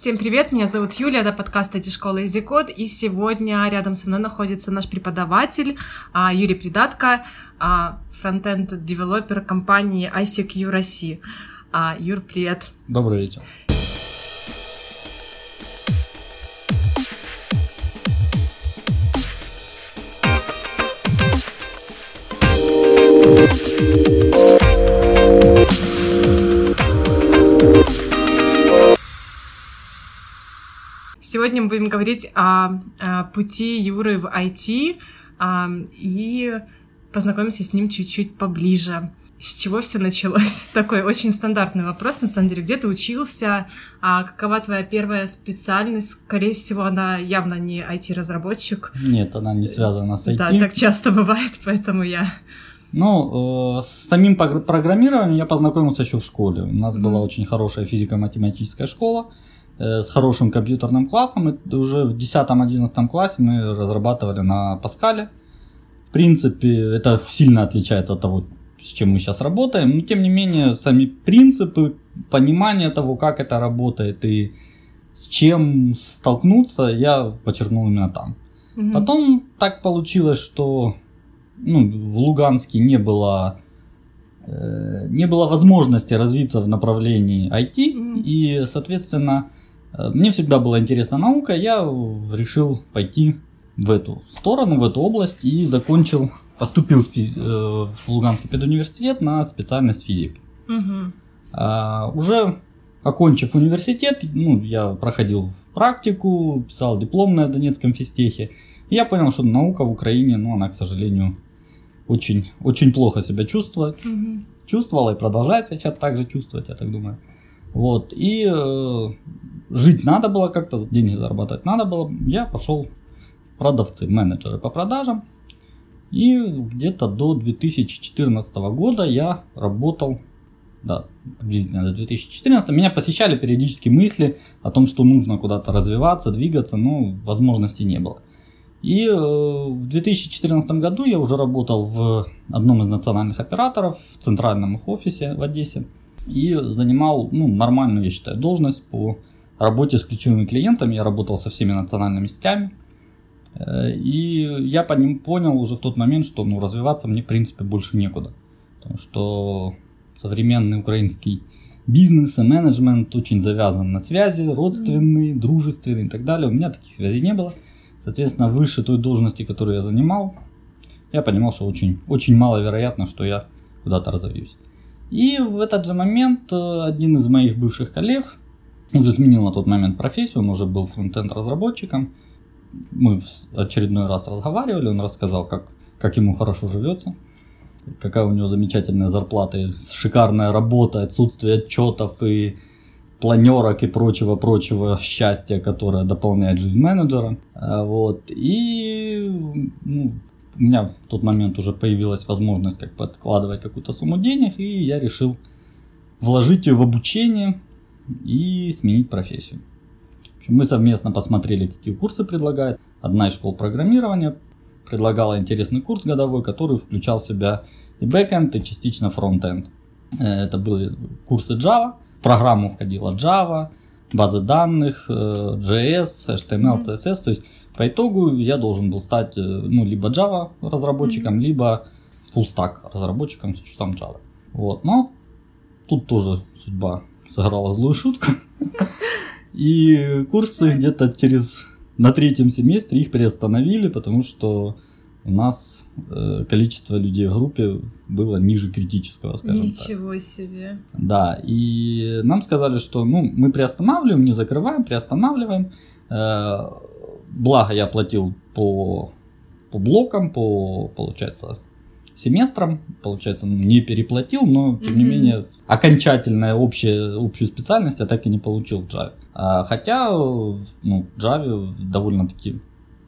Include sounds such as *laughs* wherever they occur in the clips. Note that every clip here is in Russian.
Всем привет, меня зовут Юля, это подкаст IT школы EasyCode, и сегодня рядом со мной находится наш преподаватель а, Юрий Придатко, а, фронтенд-девелопер компании ICQ России. А, Юр, привет. Добрый вечер. Сегодня мы будем говорить о, о пути Юры в IT а, и познакомимся с ним чуть-чуть поближе. С чего все началось? *laughs* Такой очень стандартный вопрос, на самом деле. Где ты учился? А какова твоя первая специальность? Скорее всего, она явно не IT-разработчик. Нет, она не связана с IT. Да, так часто бывает, поэтому я... Ну, э, с самим программированием я познакомился еще в школе. У нас mm-hmm. была очень хорошая физико-математическая школа. Э, с хорошим компьютерным классом. И уже в 10-11 классе мы разрабатывали на Паскале. В принципе, это сильно отличается от того, с чем мы сейчас работаем. Но тем не менее, сами принципы, понимание того, как это работает и с чем столкнуться, я подчеркнул именно там. Угу. Потом так получилось, что ну, в Луганске не было э, не было возможности развиться в направлении IT, mm и, соответственно, мне всегда была интересна наука, я решил пойти в эту сторону, в эту область и закончил, поступил в, э, в Луганский педуниверситет на специальность физик. Угу. А, уже окончив университет, ну, я проходил практику, писал диплом на Донецком физтехе, и я понял, что наука в Украине, ну, она, к сожалению, очень, очень плохо себя чувствует. Угу. Чувствовала и продолжает сейчас так же чувствовать, я так думаю. Вот, и э, жить надо было как-то, деньги зарабатывать надо было. Я пошел продавцы, менеджеры по продажам. И где-то до 2014 года я работал, да, приблизительно до 2014, меня посещали периодически мысли о том, что нужно куда-то развиваться, двигаться, но возможности не было. И э, в 2014 году я уже работал в одном из национальных операторов в центральном их офисе в Одессе и занимал ну, нормальную, я считаю, должность по работе с ключевыми клиентами. Я работал со всеми национальными сетями. Э, и я по ним понял уже в тот момент, что ну, развиваться мне в принципе больше некуда. Потому что современный украинский бизнес и менеджмент очень завязан на связи, родственные, дружественные и так далее. У меня таких связей не было. Соответственно, выше той должности, которую я занимал, я понимал, что очень, очень маловероятно, что я куда-то разовьюсь. И в этот же момент э, один из моих бывших коллег уже сменил на тот момент профессию, он уже был фронтенд разработчиком. Мы в очередной раз разговаривали, он рассказал, как, как ему хорошо живется, какая у него замечательная зарплата, шикарная работа, отсутствие отчетов и планерок и прочего-прочего счастья, которое дополняет жизнь менеджера. Э, вот. И ну, у меня в тот момент уже появилась возможность как бы откладывать какую-то сумму денег, и я решил вложить ее в обучение и сменить профессию. Мы совместно посмотрели, какие курсы предлагает. Одна из школ программирования предлагала интересный курс годовой, который включал в себя и бэкэнд, и частично фронтенд. Э, это были курсы Java. В программу входила Java, базы данных, э, JS, HTML, CSS. То есть по итогу я должен был стать э, ну, либо Java разработчиком, mm-hmm. либо full stack разработчиком с учетом Java. Вот. Но тут тоже судьба сыграла злую шутку. *laughs* И курсы где-то через на третьем семестре их приостановили, потому что у нас э, количество людей в группе было ниже критического, скажем Ничего так. Ничего себе. Да, и нам сказали, что ну, мы приостанавливаем, не закрываем, приостанавливаем. Э, благо я платил по, по блокам, по, получается, семестрам, получается, не переплатил, но, тем mm-hmm. не менее, окончательная общая, общую специальность я так и не получил в Java. А, хотя, ну, в Java довольно-таки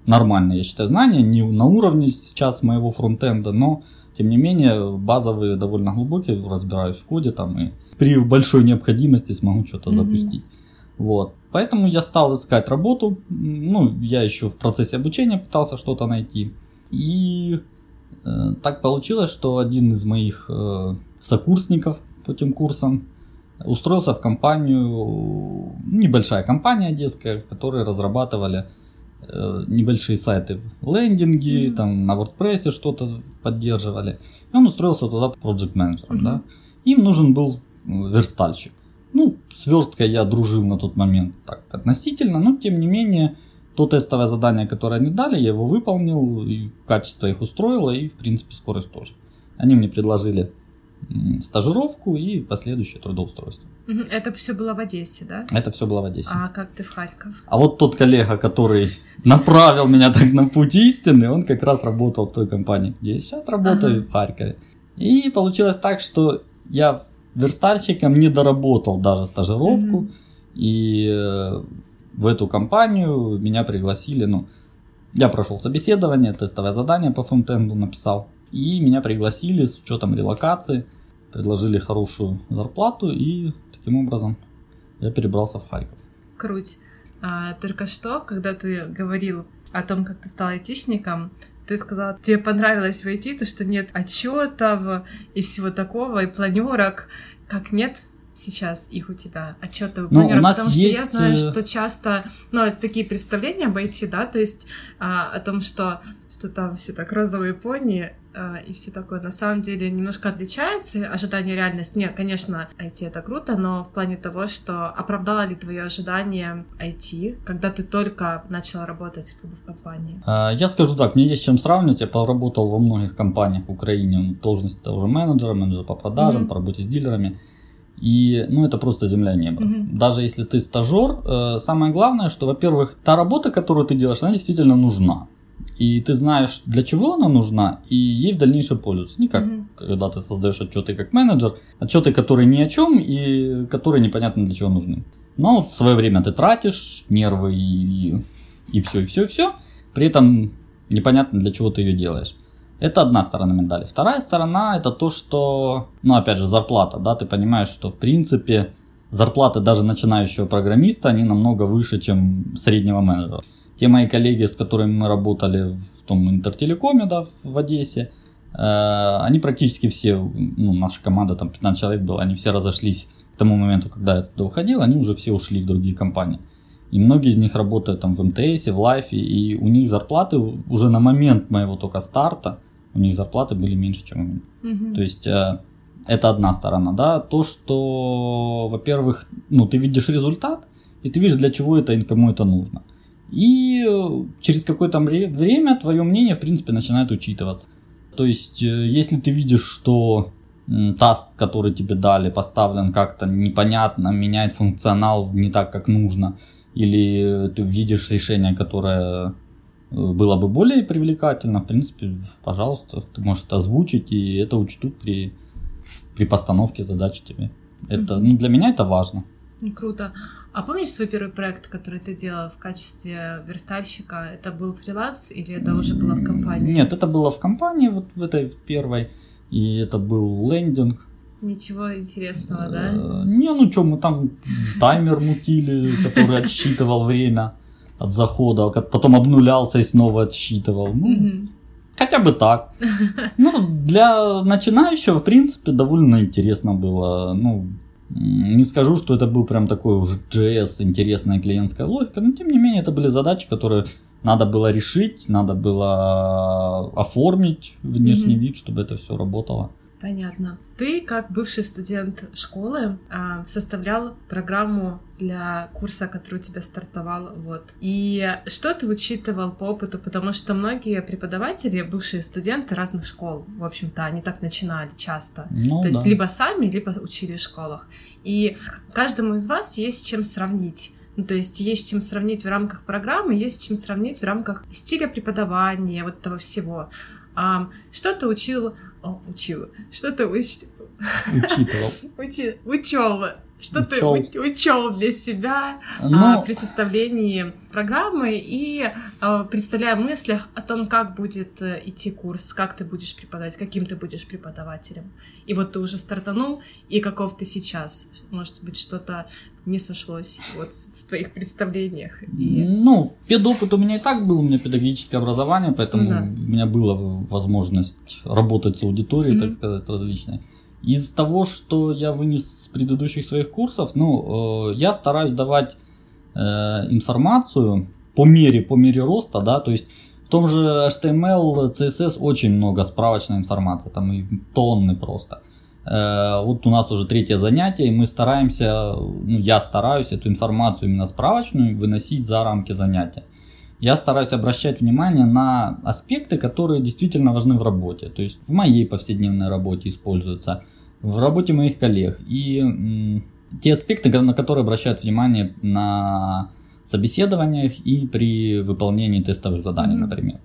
нормальные, я считаю, знания, не на уровне сейчас моего фронтенда, но, тем не менее, базовые довольно глубокие, разбираюсь в коде там и при большой необходимости смогу что-то mm-hmm. запустить. Вот. Поэтому я стал искать работу. Ну, я еще в процессе обучения пытался что-то найти. И э, так получилось, что один из моих э, сокурсников по тем курсам устроился в компанию, небольшая компания детская, в которой разрабатывали э, небольшие сайты, лендинги, mm-hmm. там на WordPress что-то поддерживали. И он устроился туда project менеджером, mm-hmm. да. Им нужен был верстальщик. Ну, с версткой я дружил на тот момент так относительно, но тем не менее, то тестовое задание, которое они дали, я его выполнил, и качество их устроило, и в принципе скорость тоже. Они мне предложили стажировку и последующее трудоустройство. Это все было в Одессе, да? Это все было в Одессе. А как ты в Харьков? А вот тот коллега, который направил меня так на путь истины, он как раз работал в той компании, где я сейчас работаю, ага. в Харькове. И получилось так, что я верстальщиком не доработал даже стажировку. Угу. И э, в эту компанию меня пригласили, ну, я прошел собеседование, тестовое задание по фронтенду написал. И меня пригласили с учетом релокации, предложили хорошую зарплату и таким образом я перебрался в Харьков. Круть. А, только что, когда ты говорил о том, как ты стал айтишником, ты сказала, тебе понравилось войти, то, что нет отчетов и всего такого, и планерок. Как нет сейчас их у тебя отчеты ну, нас потому есть... что я знаю, э, что часто, ну, такие представления об IT, да, то есть а, о том, что что там все так розовые пони и все такое. На самом деле немножко отличается ожидание реальность. Нет, конечно, IT это круто, но в плане того, что оправдало ли твое ожидание IT, когда ты только начал работать как бы, в компании? А, я скажу так, мне есть чем сравнивать. Я поработал во многих компаниях в Украине в должности того же менеджера, менеджера по продажам, mm-hmm. по работе с дилерами. И, ну, это просто земля и небо. Угу. Даже если ты стажер, э, самое главное, что, во-первых, та работа, которую ты делаешь, она действительно нужна. И ты знаешь, для чего она нужна, и ей в дальнейшем пользуются. Не как угу. когда ты создаешь отчеты как менеджер, отчеты, которые ни о чем и которые непонятно для чего нужны. Но в свое время ты тратишь нервы и, и все, и все, и все. При этом непонятно для чего ты ее делаешь. Это одна сторона медали. Вторая сторона это то, что, ну опять же, зарплата, да, ты понимаешь, что в принципе зарплаты даже начинающего программиста, они намного выше, чем среднего менеджера. Те мои коллеги, с которыми мы работали в том интертелекоме, да, в Одессе, э, они практически все, ну, наша команда, там 15 человек было, они все разошлись к тому моменту, когда я туда уходил, они уже все ушли в другие компании. И многие из них работают там в МТС, в Лайфе, и у них зарплаты уже на момент моего только старта – у них зарплаты были меньше, чем у меня. Угу. То есть э, это одна сторона, да. То, что, во-первых, ну, ты видишь результат, и ты видишь, для чего это и кому это нужно. И э, через какое-то время твое мнение, в принципе, начинает учитываться. То есть, э, если ты видишь, что таст, который тебе дали, поставлен как-то непонятно, меняет функционал не так, как нужно, или ты видишь решение, которое было бы более привлекательно, в принципе, пожалуйста, ты можешь это озвучить, и это учтут при, при постановке задачи тебе. Это, ну, для меня это важно. Круто. А помнишь свой первый проект, который ты делал в качестве верстальщика? Это был фриланс или это уже было в компании? Нет, это было в компании, вот в этой первой, и это был лендинг. Ничего интересного, да? Э, не, ну что, мы там таймер мутили, который отсчитывал время от захода, потом обнулялся и снова отсчитывал. Ну. Хотя бы так. *laughs* Ну, для начинающего, в принципе, довольно интересно было. Ну, не скажу, что это был прям такой уже JS, интересная клиентская логика, но тем не менее это были задачи, которые надо было решить, надо было оформить внешний mm-hmm. вид, чтобы это все работало. Понятно. Ты, как бывший студент школы, а, составлял программу для курса, который у тебя стартовал, вот. И что ты учитывал по опыту? Потому что многие преподаватели, бывшие студенты разных школ, в общем-то, они так начинали часто. Ну, То да. есть либо сами, либо учили в школах. И каждому из вас есть чем сравнить. Ну, то есть есть чем сравнить в рамках программы, есть чем сравнить в рамках стиля преподавания, вот этого всего. А, что ты учил о, учил. Что ты *laughs* уч... учитывал? Учи... Учел. Что учел. ты учел для себя Но... а, ну, при составлении программы и а, представляя в мыслях о том, как будет э, идти курс, как ты будешь преподавать, каким ты будешь преподавателем. И вот ты уже стартанул, и каков ты сейчас? Может быть, что-то не сошлось вот в твоих представлениях? И... Ну, педопыт у меня и так был, у меня педагогическое образование, поэтому да. у меня была возможность работать с аудиторией, mm-hmm. так сказать, различной. Из того, что я вынес с предыдущих своих курсов, ну, э, я стараюсь давать э, информацию по мере, по мере роста, да, то есть в том же HTML, CSS очень много справочной информации, там и тонны просто. Э, вот у нас уже третье занятие, и мы стараемся, ну, я стараюсь эту информацию именно справочную выносить за рамки занятия. Я стараюсь обращать внимание на аспекты, которые действительно важны в работе. То есть в моей повседневной работе используются, в работе моих коллег. И те аспекты, на которые обращают внимание на собеседованиях и при выполнении тестовых заданий, например.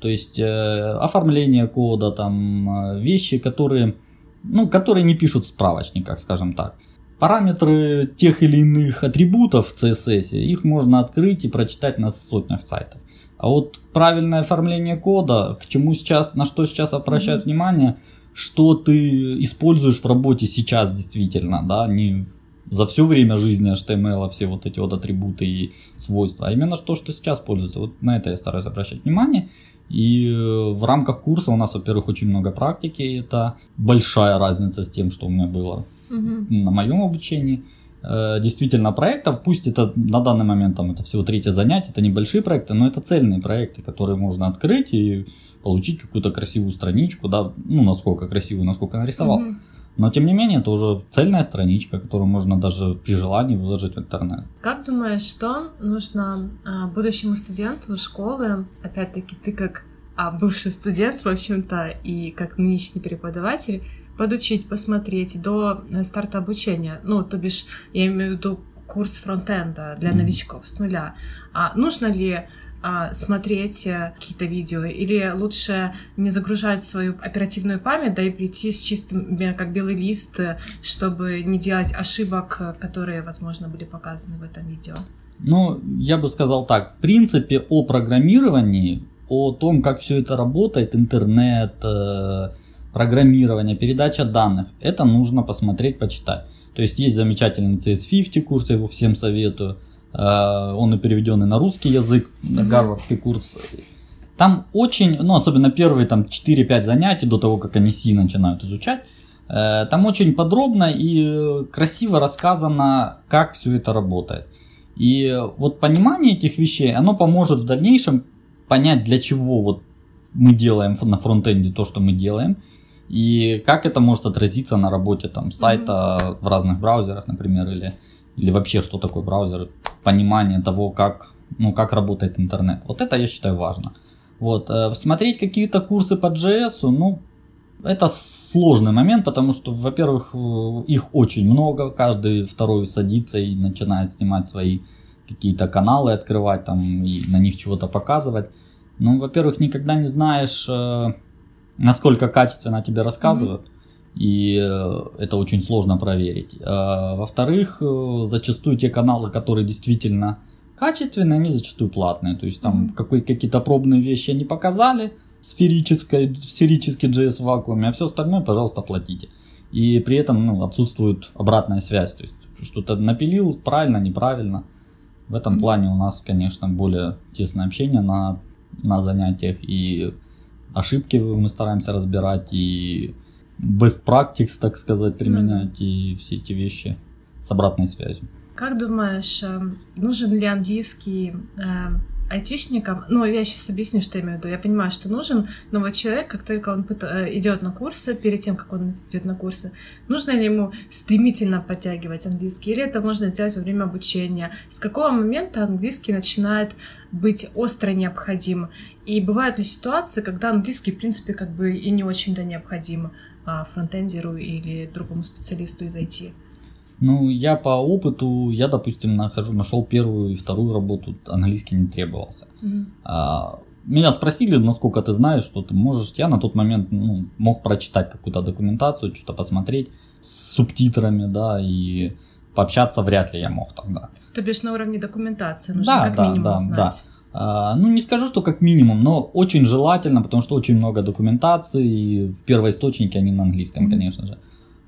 То есть э, оформление кода, там э, вещи, которые, ну, которые не пишут в справочниках, скажем так. Параметры тех или иных атрибутов в CSS, их можно открыть и прочитать на сотнях сайтов. А вот правильное оформление кода, к чему сейчас, на что сейчас обращают внимание, что ты используешь в работе сейчас действительно, да, не за все время жизни HTML, все вот эти вот атрибуты и свойства, а именно то, что сейчас пользуется. Вот на это я стараюсь обращать внимание. И э, в рамках курса у нас, во-первых, очень много практики, и это большая разница с тем, что у меня было угу. на моем обучении. Э, действительно, проектов, пусть это на данный момент там, это всего третье занятие, это небольшие проекты, но это цельные проекты, которые можно открыть и получить какую-то красивую страничку, да, ну, насколько красивую, насколько нарисовал. Угу. Но тем не менее, это уже цельная страничка, которую можно даже при желании выложить в интернет. Как думаешь, что нужно а, будущему студенту школы, опять-таки ты как а, бывший студент, в общем-то, и как нынешний преподаватель, подучить, посмотреть до старта обучения? Ну, то бишь, я имею в виду курс фронтенда для mm-hmm. новичков с нуля. А нужно ли смотреть э, какие-то видео, или лучше не загружать свою оперативную память, да и прийти с чистым, как белый лист, э, чтобы не делать ошибок, э, которые, возможно, были показаны в этом видео? Ну, я бы сказал так, в принципе, о программировании, о том, как все это работает, интернет, программирование, передача данных, это нужно посмотреть, почитать. То есть есть замечательный CS50 курс, я его всем советую. Э, он и переведенный на русский язык, гарвардский курс. Там очень, ну особенно первые там 4-5 занятий до того, как они Си начинают изучать, э, там очень подробно и красиво рассказано, как все это работает. И вот понимание этих вещей, оно поможет в дальнейшем понять, для чего вот мы делаем на фронтенде то, что мы делаем, и как это может отразиться на работе там сайта mm-hmm. в разных браузерах, например, или или вообще что такое браузер, понимание того, как, ну, как работает интернет. Вот это я считаю важно. Вот, э, смотреть какие-то курсы по JS, ну, это сложный момент, потому что, во-первых, э, их очень много, каждый второй садится и начинает снимать свои какие-то каналы, открывать там и на них чего-то показывать. Ну, во-первых, никогда не знаешь, э, насколько качественно тебе рассказывают. Mm-hmm и э, это очень сложно проверить. А, во-вторых, э, зачастую те каналы, которые действительно качественные, они зачастую платные. То есть там какой, какие-то пробные вещи они показали, сферической, сферический JS в вакууме, а все остальное, пожалуйста, платите. И при этом ну, отсутствует обратная связь. То есть что-то напилил правильно, неправильно. В этом плане у нас, конечно, более тесное общение на, на занятиях. И ошибки мы стараемся разбирать, и best practice, так сказать, применять и все эти вещи с обратной связью. Как думаешь, эм, нужен ли английский э, айтишникам? Ну, я сейчас объясню, что я имею в виду. Я понимаю, что нужен, но вот человек, как только он э, идет на курсы, перед тем, как он идет на курсы, нужно ли ему стремительно подтягивать английский, или это можно сделать во время обучения? С какого момента английский начинает быть остро необходим? И бывают ли ситуации, когда английский, в принципе, как бы и не очень-то необходим? А, фронтендеру или другому специалисту из IT? Ну, я по опыту, я, допустим, нахожу, нашел первую и вторую работу, английский не требовался. Mm-hmm. А, меня спросили, насколько ты знаешь, что ты можешь. Я на тот момент ну, мог прочитать какую-то документацию, что-то посмотреть с субтитрами, да, и пообщаться вряд ли я мог тогда. То бишь на уровне документации нужно да, как да, минимум да, знать. Да. А, ну, не скажу, что как минимум, но очень желательно, потому что очень много документации, и в первоисточнике они на английском, конечно же.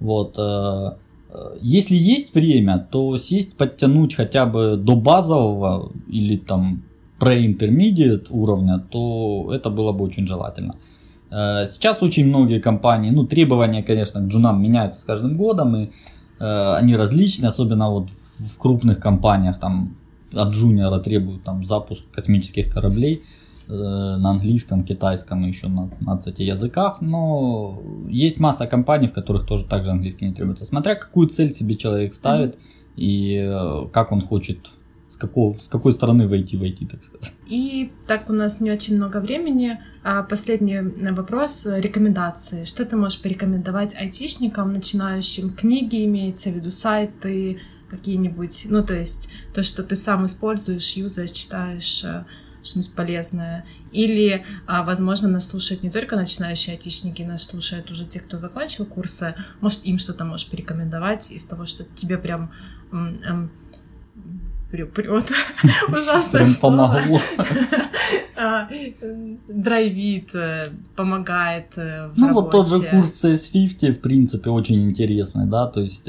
Вот. Э, э, если есть время, то сесть, подтянуть хотя бы до базового или там pre-intermediate уровня, то это было бы очень желательно. Э, сейчас очень многие компании, ну, требования, конечно, к джунам меняются с каждым годом, и они различны, особенно вот в крупных компаниях, там, от джуниора требуют там запуск космических кораблей э, на английском, китайском и еще на, на кстати, языках, но есть масса компаний, в которых тоже также английский не требуется, смотря какую цель себе человек ставит mm-hmm. и э, как он хочет какого, с какой стороны войти, войти, так сказать. И так у нас не очень много времени. А последний вопрос — рекомендации. Что ты можешь порекомендовать айтишникам, начинающим? Книги имеется в виду, сайты какие-нибудь? Ну, то есть то, что ты сам используешь, юзаешь, читаешь, э, что-нибудь полезное. Или, а, возможно, нас слушают не только начинающие айтишники, нас слушают уже те, кто закончил курсы. Может, им что-то можешь порекомендовать из того, что тебе прям прет. *laughs* Ужасное помогло. *laughs* А, драйвит, э, помогает э, Ну, вот тот же курс CS50, в принципе, очень интересный, да, то есть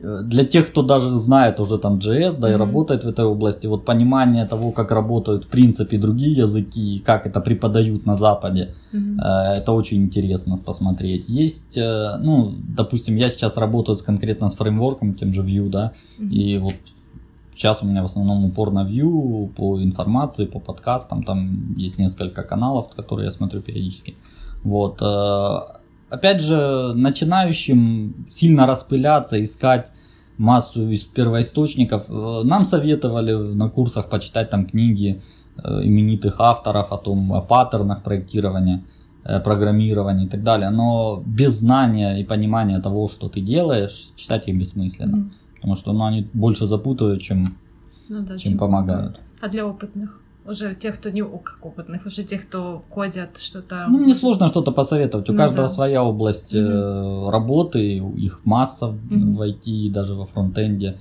для тех, кто даже знает уже там JS, да, mm-hmm. и работает в этой области, вот понимание того, как работают в принципе другие языки, как это преподают на Западе, mm-hmm. это очень интересно посмотреть. Есть, ну, допустим, я сейчас работаю с, конкретно с фреймворком, тем же Vue, да, mm-hmm. и вот Сейчас у меня в основном упор на View, по информации, по подкастам, там есть несколько каналов, которые я смотрю периодически. Вот. Э, опять же, начинающим сильно распыляться, искать массу из первоисточников. Э, нам советовали на курсах почитать там книги э, именитых авторов о том, о паттернах проектирования, программирования и так далее. Но без знания и понимания того, что ты делаешь, читать их бессмысленно. Mm-hmm. Потому что ну, они больше запутают, чем, ну, да, чем, чем помогают. А для опытных? Уже тех, кто не как опытных, уже тех, кто кодят что-то. Ну, мне сложно что-то посоветовать. У ну, каждого да. своя область угу. работы, их масса угу. в IT и даже во фронтенде.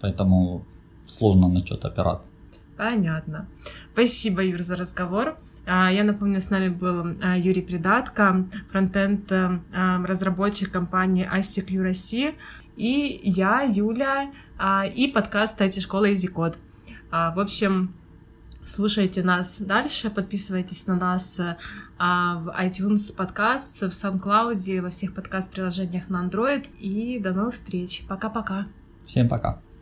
Поэтому сложно на что-то опираться. Понятно. Спасибо, Юр, за разговор. А, я напомню, с нами был а, Юрий Придатко, фронтенд э, разработчик компании iSecure России и я, Юля, а, и подкаст «Кстати, школа Изикод». В общем, слушайте нас дальше, подписывайтесь на нас а, в iTunes подкаст, в SoundCloud, во всех подкаст-приложениях на Android. И до новых встреч. Пока-пока. Всем пока.